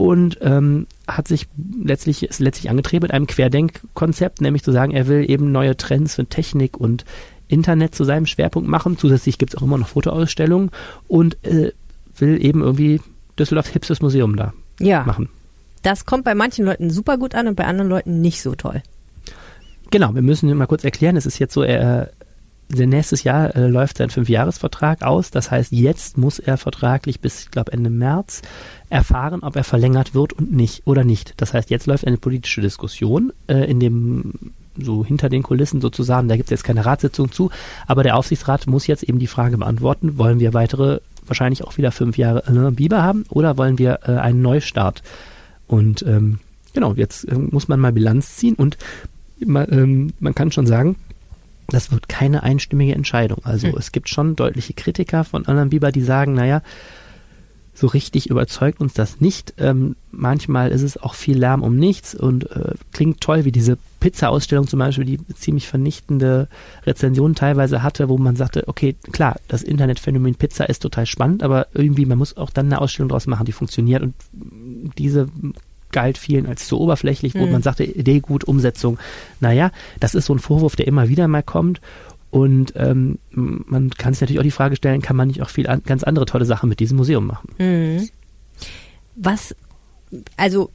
und ähm, hat sich letztlich ist letztlich angetreten mit einem Querdenkkonzept, nämlich zu sagen, er will eben neue Trends für Technik und Internet zu seinem Schwerpunkt machen. Zusätzlich gibt es auch immer noch Fotoausstellungen und äh, will eben irgendwie Düsseldorfs hipstes Museum da Ja. machen. Das kommt bei manchen Leuten super gut an und bei anderen Leuten nicht so toll. Genau, wir müssen mal kurz erklären, es ist jetzt so, er nächstes Jahr äh, läuft sein Fünfjahresvertrag aus. Das heißt, jetzt muss er vertraglich bis, ich glaube, Ende März erfahren, ob er verlängert wird und nicht oder nicht. Das heißt, jetzt läuft eine politische Diskussion äh, in dem so hinter den Kulissen sozusagen. Da gibt es jetzt keine Ratssitzung zu, aber der Aufsichtsrat muss jetzt eben die Frage beantworten: Wollen wir weitere, wahrscheinlich auch wieder fünf Jahre äh, Biber haben oder wollen wir äh, einen Neustart? Und ähm, genau, jetzt äh, muss man mal Bilanz ziehen und man, ähm, man kann schon sagen, das wird keine einstimmige Entscheidung. Also Hm. es gibt schon deutliche Kritiker von Alan Bieber, die sagen, naja, so richtig überzeugt uns das nicht. Ähm, manchmal ist es auch viel Lärm um nichts und äh, klingt toll, wie diese Pizza-Ausstellung zum Beispiel, die ziemlich vernichtende Rezensionen teilweise hatte, wo man sagte, okay, klar, das Internetphänomen Pizza ist total spannend, aber irgendwie, man muss auch dann eine Ausstellung draus machen, die funktioniert und diese galt vielen als zu oberflächlich, wo Mhm. man sagte, Idee gut, Umsetzung. Naja, das ist so ein Vorwurf, der immer wieder mal kommt. Und ähm, man kann sich natürlich auch die Frage stellen, kann man nicht auch viel an, ganz andere tolle Sachen mit diesem Museum machen? Mhm. Was, also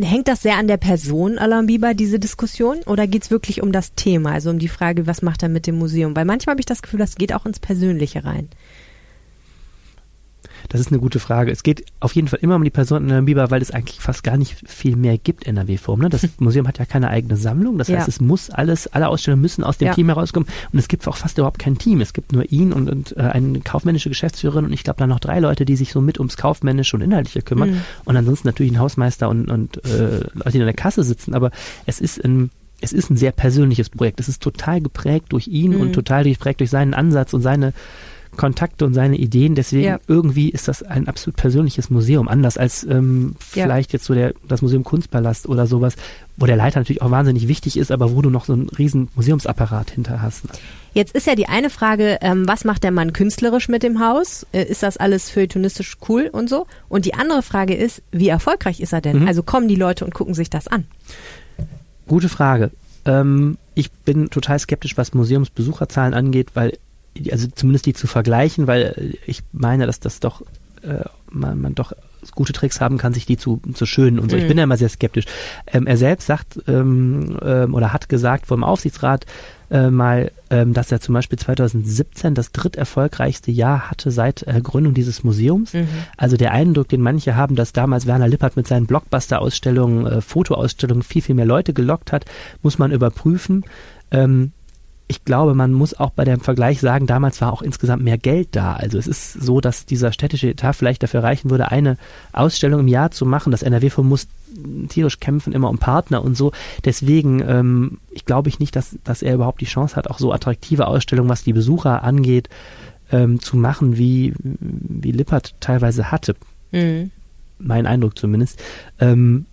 hängt das sehr an der Person Alain Bieber, diese Diskussion, oder geht es wirklich um das Thema, also um die Frage, was macht er mit dem Museum? Weil manchmal habe ich das Gefühl, das geht auch ins Persönliche rein. Das ist eine gute Frage. Es geht auf jeden Fall immer um die Person in Biber, weil es eigentlich fast gar nicht viel mehr gibt NRW-Form. Ne? Das [LAUGHS] Museum hat ja keine eigene Sammlung. Das heißt, Ja. es muss alles, alle Ausstellungen müssen aus dem Ja. Team herauskommen. Und es gibt auch fast überhaupt kein Team. Es gibt nur ihn und, und äh, eine kaufmännische Geschäftsführerin und ich glaube dann noch drei Leute, die sich so mit ums Kaufmännische und Inhaltliche kümmern. Mhm. Und ansonsten natürlich ein Hausmeister und, und äh, Leute, die in der Kasse sitzen. Aber es ist ein es ist ein sehr persönliches Projekt. Es ist total geprägt durch ihn Mhm. und total geprägt durch seinen Ansatz und seine Kontakte und seine Ideen. Deswegen Ja. irgendwie ist das ein absolut persönliches Museum, anders als ähm, Ja. vielleicht jetzt so der, das Museum Kunstpalast oder sowas, wo der Leiter natürlich auch wahnsinnig wichtig ist, aber wo du noch so einen riesen Museumsapparat hinter hast. Jetzt ist ja die eine Frage, ähm, was macht der Mann künstlerisch mit dem Haus? Äh, ist das alles feuilletonistisch cool und so? Und die andere Frage ist, wie erfolgreich ist er denn? Mhm. Also kommen die Leute und gucken sich das an? Gute Frage. Ähm, ich bin total skeptisch, was Museumsbesucherzahlen angeht, weil, also zumindest die zu vergleichen, weil ich meine, dass das doch, äh, man, man doch gute Tricks haben kann, sich die zu, zu schönen und so. Ich Mhm. bin da immer sehr skeptisch. Ähm, er selbst sagt ähm, ähm, oder hat gesagt vor dem Aufsichtsrat äh, mal, ähm, dass er zum Beispiel 2017 das dritterfolgreichste Jahr hatte seit äh, Gründung dieses Museums. Mhm. Also der Eindruck, den manche haben, dass damals Werner Lippert mit seinen Blockbuster-Ausstellungen, äh, Fotoausstellungen viel, viel mehr Leute gelockt hat, muss man überprüfen. Ähm, ich glaube, man muss auch bei dem Vergleich sagen, damals war auch insgesamt mehr Geld da. Also es ist so, dass dieser städtische Etat vielleicht dafür reichen würde, eine Ausstellung im Jahr zu machen. Das NRW-Fonds muss tierisch kämpfen, immer um Partner und so. Deswegen ähm, ich glaube ich nicht, dass, dass er überhaupt die Chance hat, auch so attraktive Ausstellungen, was die Besucher angeht, ähm, zu machen, wie, wie Lippert teilweise hatte Mhm. mein Eindruck zumindest. Ähm,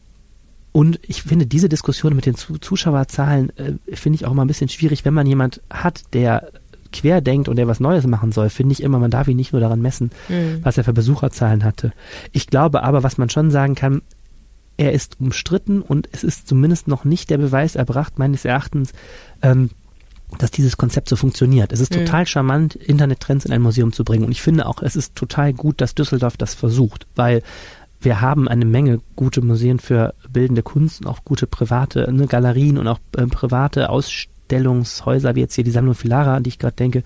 und ich finde diese Diskussion mit den Zu Zuschauerzahlen äh, finde ich auch mal ein bisschen schwierig, wenn man jemand hat, der quer denkt und der was Neues machen soll, finde ich immer, man darf ihn nicht nur daran messen, Mhm. was er für Besucherzahlen hatte. Ich glaube aber, was man schon sagen kann, er ist umstritten und es ist zumindest noch nicht der Beweis erbracht, meines Erachtens, ähm, dass dieses Konzept so funktioniert. Es ist Mhm. total charmant, Internettrends in ein Museum zu bringen. Und ich finde auch, es ist total gut, dass Düsseldorf das versucht, weil wir haben eine Menge gute Museen für bildende Kunst und auch gute private ne, Galerien und auch äh, private Ausstellungshäuser, wie jetzt hier die Sammlung Filara, an die ich gerade denke,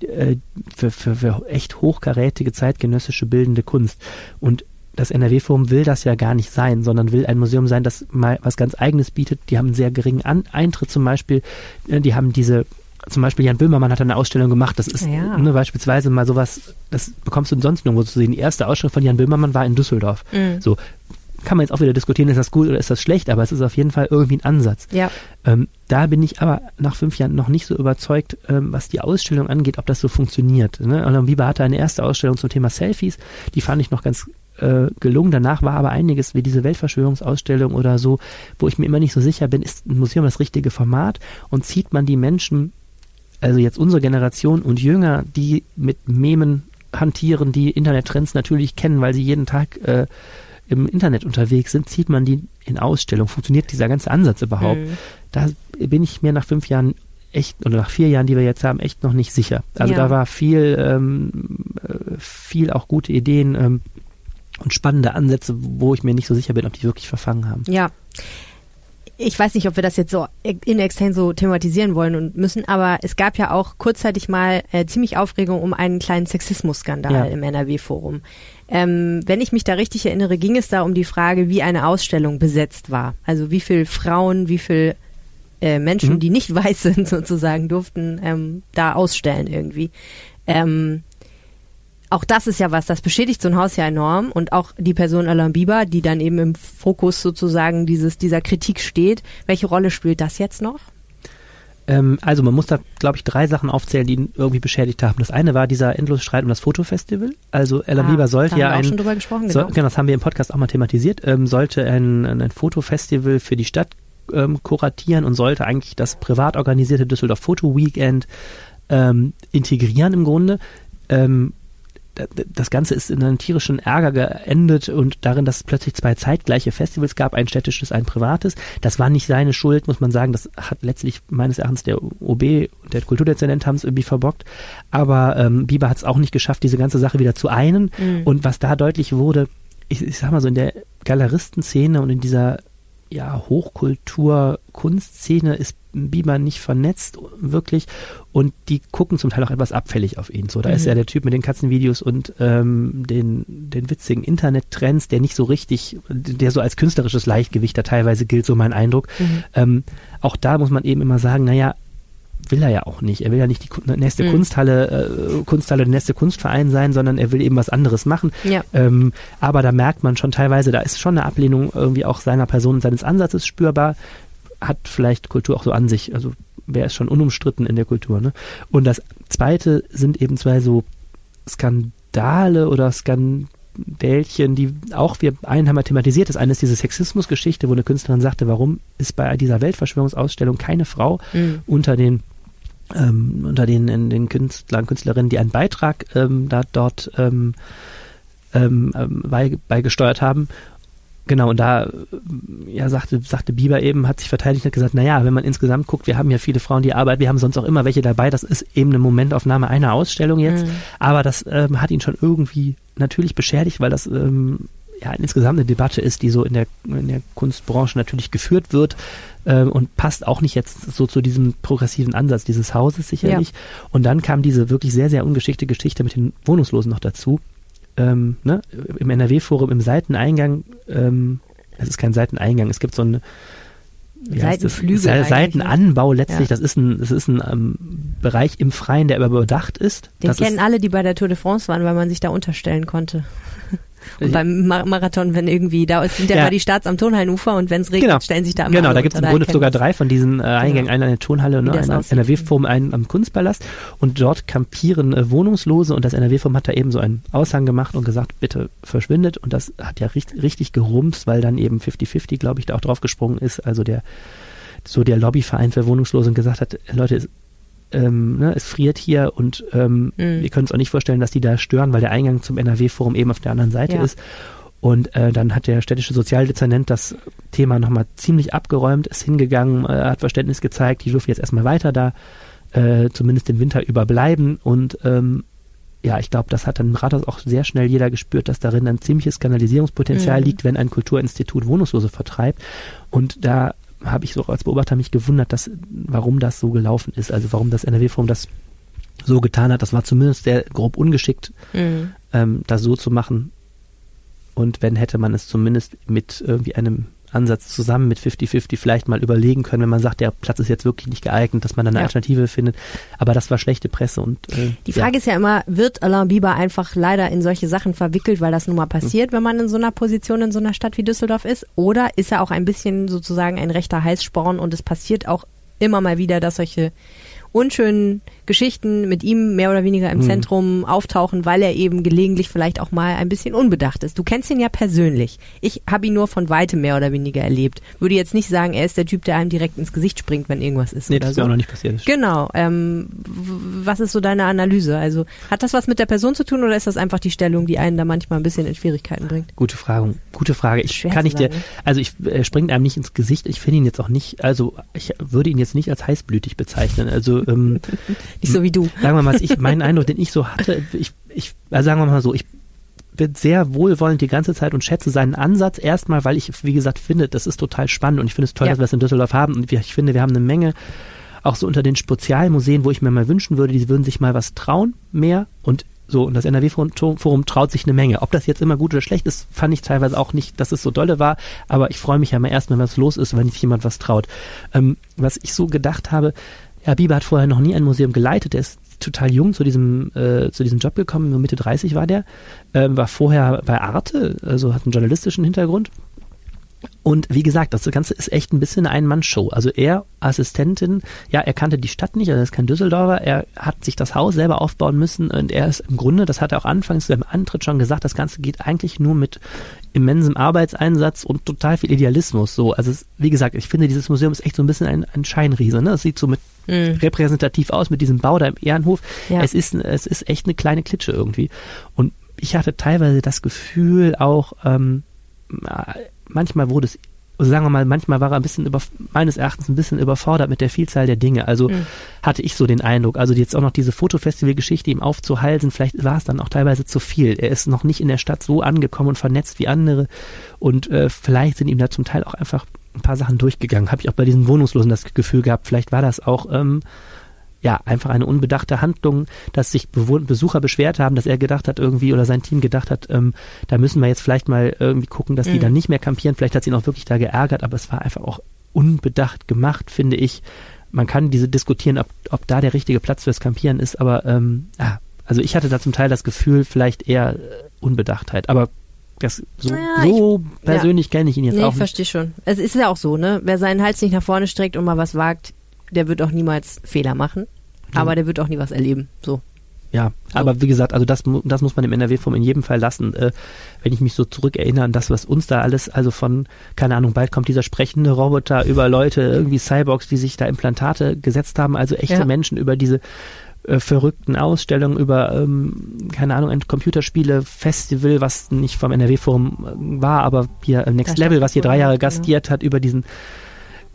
äh, für, für, für echt hochkarätige zeitgenössische bildende Kunst. Und das NRW-Forum will das ja gar nicht sein, sondern will ein Museum sein, das mal was ganz Eigenes bietet. Die haben einen sehr geringen An Eintritt zum Beispiel. Äh, Die haben diese, zum Beispiel Jan Böhmermann hat eine Ausstellung gemacht. Das ist Ja. ne, beispielsweise mal sowas, das bekommst du sonst nirgendwo zu sehen. Die erste Ausstellung von Jan Böhmermann war in Düsseldorf. Mhm. So kann man jetzt auch wieder diskutieren, ist das gut oder ist das schlecht, aber es ist auf jeden Fall irgendwie ein Ansatz. Ja. Ähm, da bin ich aber nach fünf Jahren noch nicht so überzeugt, ähm, was die Ausstellung angeht, ob das so funktioniert. Ne? Alain Bieber hatte eine erste Ausstellung zum Thema Selfies, die fand ich noch ganz äh, gelungen. Danach war aber einiges wie diese Weltverschwörungsausstellung oder so, wo ich mir immer nicht so sicher bin, ist ein Museum das richtige Format und zieht man die Menschen, also jetzt unsere Generation und Jünger, die mit Memen hantieren, die Internettrends natürlich kennen, weil sie jeden Tag äh, im Internet unterwegs sind, zieht man die in Ausstellung. Funktioniert dieser ganze Ansatz überhaupt? Mhm. Da bin ich mir nach fünf Jahren echt, oder nach vier Jahren, die wir jetzt haben, echt noch nicht sicher. Also Ja. da war viel, ähm, äh, viel auch gute Ideen ähm, und spannende Ansätze, wo ich mir nicht so sicher bin, ob die wirklich verfangen haben. Ja. Ich weiß nicht, ob wir das jetzt so in extenso thematisieren wollen und müssen, aber es gab ja auch kurzzeitig mal äh, ziemlich Aufregung um einen kleinen Sexismusskandal Ja. im NRW-Forum. Ähm, wenn ich mich da richtig erinnere, ging es da um die Frage, wie eine Ausstellung besetzt war. Also wie viel Frauen, wie viel äh, Menschen, Mhm. die nicht [LAUGHS] weiß sind sozusagen, durften ähm, da ausstellen irgendwie. Ähm, auch das ist ja was, das beschädigt so ein Haus ja enorm und auch die Person Alain Bieber, die dann eben im Fokus sozusagen dieses, dieser Kritik steht. Welche Rolle spielt das jetzt noch? Ähm, also man muss da, glaube ich, drei Sachen aufzählen, die ihn irgendwie beschädigt haben. Das eine war dieser Endlosstreit um das Fotofestival. Also Ella Ah, Bieber sollte ja ein schon drüber gesprochen, So, genau. genau, das haben wir im Podcast auch mal thematisiert. Ähm, sollte ein, ein Fotofestival für die Stadt ähm, kuratieren und sollte eigentlich das privat organisierte Düsseldorf Foto Weekend ähm, integrieren im Grunde. Ähm, das Ganze ist in einem tierischen Ärger geendet und darin, dass es plötzlich zwei zeitgleiche Festivals gab, ein städtisches, ein privates. Das war nicht seine Schuld, muss man sagen. Das hat letztlich meines Erachtens der OB und der Kulturdezernent haben es irgendwie verbockt. Aber ähm, Bieber hat es auch nicht geschafft, diese ganze Sache wieder zu einen. Mhm. Und was da deutlich wurde, ich, ich sag mal so in der Galeristenszene und in dieser ja, Hochkultur-Kunstszene ist Bieber nicht vernetzt, wirklich. Und die gucken zum Teil auch etwas abfällig auf ihn. So, da ist Mhm. er der Typ mit den Katzenvideos und ähm, den, den witzigen Internettrends, der nicht so richtig, der so als künstlerisches Leichtgewicht da teilweise gilt, so mein Eindruck. Mhm. Ähm, auch da muss man eben immer sagen, naja, will er ja auch nicht. Er will ja nicht die nächste Mhm. Kunsthalle, äh, Kunsthalle, der nächste Kunstverein sein, sondern er will eben was anderes machen. Ja. Ähm, aber da merkt man schon teilweise, da ist schon eine Ablehnung irgendwie auch seiner Person und seines Ansatzes spürbar. Hat vielleicht Kultur auch so an sich. Also wer ist schon unumstritten in der Kultur. Ne? Und das Zweite sind eben zwei so Skandale oder Skandälchen, die auch wir einen haben wir thematisiert. Das eine ist diese Sexismusgeschichte, wo eine Künstlerin sagte, warum ist bei dieser Weltverschwörungsausstellung keine Frau Mhm. unter den ähm, unter den, den Künstlern, Künstlerinnen, die einen Beitrag ähm, da dort ähm, ähm, ähm, bei, beigesteuert haben. Genau, und da ja, sagte, sagte Bieber eben, hat sich verteidigt und hat gesagt, naja, wenn man insgesamt guckt, wir haben ja viele Frauen, die arbeiten, wir haben sonst auch immer welche dabei, das ist eben eine Momentaufnahme einer Ausstellung jetzt, Mhm. aber das ähm, hat ihn schon irgendwie natürlich beschädigt, weil das ähm, ja insgesamt eine Debatte ist, die so in der, in der Kunstbranche natürlich geführt wird ähm, und passt auch nicht jetzt so zu diesem progressiven Ansatz dieses Hauses sicherlich. Und dann kam diese wirklich sehr, sehr ungeschickte Geschichte mit den Wohnungslosen noch dazu. Ähm, ne? Im NRW-Forum, im Seiteneingang, ähm, es ist kein Seiteneingang, es gibt so eine das? Seitenflügel Se- eigentlich, Seitenanbau letztlich, Ja. das ist ein, das ist ein ähm, Bereich im Freien, der aber überdacht ist. Den das kennen ist, alle, die bei der Tour de France waren, weil man sich da unterstellen konnte. Und beim Mar Marathon, wenn irgendwie, da sind ja, Ja. immer die Starts am Turnhallenufer und wenn es regnet, Genau. stellen sich da immer Genau, da gibt es im Grunde sogar drei von diesen äh, Eingängen, Genau. einen an der Turnhalle das einen am. NRW-Forum, einen am Kunstpalast. Und dort kampieren äh, Wohnungslose und das NRW-Forum hat da eben so einen Aushang gemacht und gesagt, bitte verschwindet. Und das hat ja richtig, richtig gerumst, weil dann eben 50-50, glaube ich, da auch draufgesprungen ist. Also der so der Lobbyverein für Wohnungslose und gesagt hat, Leute, es, ähm, ne, es friert hier und ähm, Mhm. wir können uns auch nicht vorstellen, dass die da stören, weil der Eingang zum NRW-Forum eben auf der anderen Seite Ja. ist. Und äh, dann hat der städtische Sozialdezernent das Thema nochmal ziemlich abgeräumt, ist hingegangen, äh, hat Verständnis gezeigt, die dürfen jetzt erstmal weiter da, äh, zumindest den Winter überbleiben. Und ähm, ja, ich glaube, das hat dann im Rathaus auch sehr schnell jeder gespürt, dass darin ein ziemliches Kanalisierungspotenzial Mhm. liegt, wenn ein Kulturinstitut Wohnungslose vertreibt. Und da habe ich so als Beobachter mich gewundert, dass, warum das so gelaufen ist, also warum das NRW-Forum das so getan hat. Das war zumindest sehr grob ungeschickt, Mhm. ähm, das so zu machen. Und wenn hätte man es zumindest mit irgendwie einem Ansatz zusammen mit 50-50 vielleicht mal überlegen können, wenn man sagt, der Platz ist jetzt wirklich nicht geeignet, dass man dann eine Ja. Alternative findet. Aber das war schlechte Presse und äh, Die Frage ist ja immer, wird Alain Bieber einfach leider in solche Sachen verwickelt, weil das nun mal passiert, wenn man in so einer Position in so einer Stadt wie Düsseldorf ist? Oder ist er auch ein bisschen sozusagen ein rechter Heißsporn und es passiert auch immer mal wieder, dass solche unschönen Geschichten mit ihm mehr oder weniger im Mhm. Zentrum auftauchen, weil er eben gelegentlich vielleicht auch mal ein bisschen unbedacht ist. Du kennst ihn ja persönlich. Ich habe ihn nur von weitem mehr oder weniger erlebt. Würde jetzt nicht sagen, er ist der Typ, der einem direkt ins Gesicht springt, wenn irgendwas ist. Nee, das ist so. mir auch noch nicht passiert. Genau. Ähm, was ist so deine Analyse? Also hat das was mit der Person zu tun oder ist das einfach die Stellung, die einen da manchmal ein bisschen in Schwierigkeiten bringt? Gute Frage. Gute Frage. Ich Schwer kann nicht dir, also ich äh, springt einem nicht ins Gesicht. Ich finde ihn jetzt auch nicht, also ich würde ihn jetzt nicht als heißblütig bezeichnen. Also ähm, [LAUGHS] Nicht so wie du. sagen wir mal, ich, mein Eindruck, den ich so hatte, ich, ich, also sagen wir mal so, ich bin sehr wohlwollend die ganze Zeit und schätze seinen Ansatz erstmal, weil ich, wie gesagt, finde, das ist total spannend und ich finde es toll, Ja. dass wir es in Düsseldorf haben und wir, ich finde, wir haben eine Menge auch so unter den Spezialmuseen, wo ich mir mal wünschen würde, die würden sich mal was trauen, mehr und so, und das NRW-Forum Forum traut sich eine Menge. Ob das jetzt immer gut oder schlecht ist, fand ich teilweise auch nicht, dass es so dolle war, aber ich freue mich ja mal erst, wenn was los ist, wenn sich jemand was traut. Ähm, was ich so gedacht habe, Herr Bieber hat vorher noch nie ein Museum geleitet, er ist total jung zu diesem, äh, zu diesem Job gekommen, nur Mitte 30 war der, ähm, war vorher bei Arte, also hat einen journalistischen Hintergrund. Und wie gesagt, das Ganze ist echt ein bisschen eine Ein-Mann-Show. Also er, Assistentin, ja, er kannte die Stadt nicht, also er ist kein Düsseldorfer, er hat sich das Haus selber aufbauen müssen und er ist im Grunde, das hat er auch anfangs beim Antritt schon gesagt, das Ganze geht eigentlich nur mit immensem Arbeitseinsatz und total viel Idealismus. So, also es, wie gesagt, ich finde, dieses Museum ist echt so ein bisschen ein, ein Scheinriese. Ne? Das sieht so mit Mhm. repräsentativ aus mit diesem Bau da im Ehrenhof. Ja. Es ist, es ist echt eine kleine Klitsche irgendwie. Und ich hatte teilweise das Gefühl auch, ähm, manchmal wurde es, also sagen wir mal, manchmal war er ein bisschen über, meines Erachtens ein bisschen überfordert mit der Vielzahl der Dinge. Also Mhm. hatte ich so den Eindruck. Also jetzt auch noch diese Fotofestival-Geschichte ihm aufzuhalsen, vielleicht war es dann auch teilweise zu viel. Er ist noch nicht in der Stadt so angekommen und vernetzt wie andere. Und äh, vielleicht sind ihm da zum Teil auch einfach ein paar Sachen durchgegangen. Habe ich auch bei diesen Wohnungslosen das Gefühl gehabt. Vielleicht war das auch ähm, ja, einfach eine unbedachte Handlung, dass sich Besucher beschwert haben, dass er gedacht hat irgendwie oder sein Team gedacht hat, ähm, da müssen wir jetzt vielleicht mal irgendwie gucken, dass die Mhm. dann nicht mehr kampieren. Vielleicht hat sie ihn auch wirklich da geärgert, aber es war einfach auch unbedacht gemacht, finde ich. Man kann diese diskutieren, ob, ob da der richtige Platz fürs Kampieren ist, aber ähm, ja, also ich hatte da zum Teil das Gefühl, vielleicht eher äh, Unbedachtheit, aber das so, Ja, so persönlich kenne ich ihn jetzt nee, auch ich verstehe schon. Es ist ja auch so, ne? Wer seinen Hals nicht nach vorne streckt und mal was wagt, der wird auch niemals Fehler machen. Ja. Aber der wird auch nie was erleben. So. ja, aber wie gesagt, also das, das muss man im NRW-Forum in jedem Fall lassen. Äh, wenn ich mich so zurückerinnere an das, was uns da alles, also von, keine Ahnung, bald kommt dieser sprechende Roboter über Leute, irgendwie Cyborgs, die sich da Implantate gesetzt haben, also echte Ja. Menschen über diese äh, verrückten Ausstellungen, über, ähm, keine Ahnung, ein Computerspiele-Festival, was nicht vom NRW-Forum äh, war, aber hier äh, Next Level, was hier drei Jahre gastiert hat, über diesen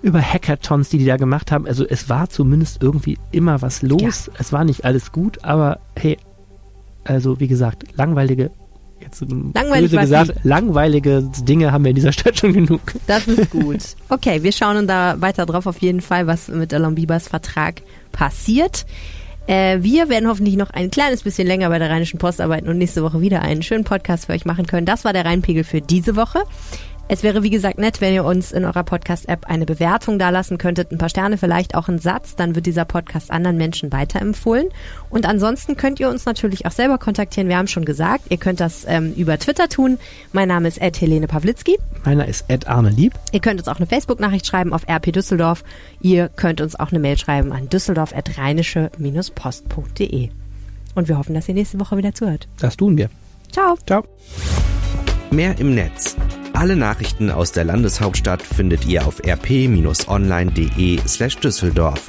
über Hackathons, die die da gemacht haben. Also es war zumindest irgendwie immer was los. Es war nicht alles gut, aber hey, also wie gesagt, langweilige, jetzt Langweilig böse gesagt, langweilige Dinge haben wir in dieser Stadt schon genug. Das ist gut. [LAUGHS] Okay, wir schauen da weiter drauf auf jeden Fall, was mit Alon Biebers Vertrag passiert. Äh, wir werden hoffentlich noch ein kleines bisschen länger bei der Rheinischen Post arbeiten und nächste Woche wieder einen schönen Podcast für euch machen können. Das war der Rheinpegel für diese Woche. Es wäre, wie gesagt, nett, wenn ihr uns in eurer Podcast-App eine Bewertung dalassen könntet, ein paar Sterne, vielleicht auch einen Satz, dann wird dieser Podcast anderen Menschen weiterempfohlen. Und ansonsten könnt ihr uns natürlich auch selber kontaktieren. Wir haben schon gesagt, ihr könnt das ähm, über Twitter tun. Mein Name ist Ed Helene Pawlitzki. Meiner ist Ed Arne Lieb. Ihr könnt uns auch eine Facebook-Nachricht schreiben auf RP Düsseldorf. Ihr könnt uns auch eine Mail schreiben an düsseldorf.rheinische-post.de. Und wir hoffen, dass ihr nächste Woche wieder zuhört. Das tun wir. Ciao. Ciao. Mehr im Netz. Alle Nachrichten aus der Landeshauptstadt findet ihr auf rp-online.de slash Düsseldorf.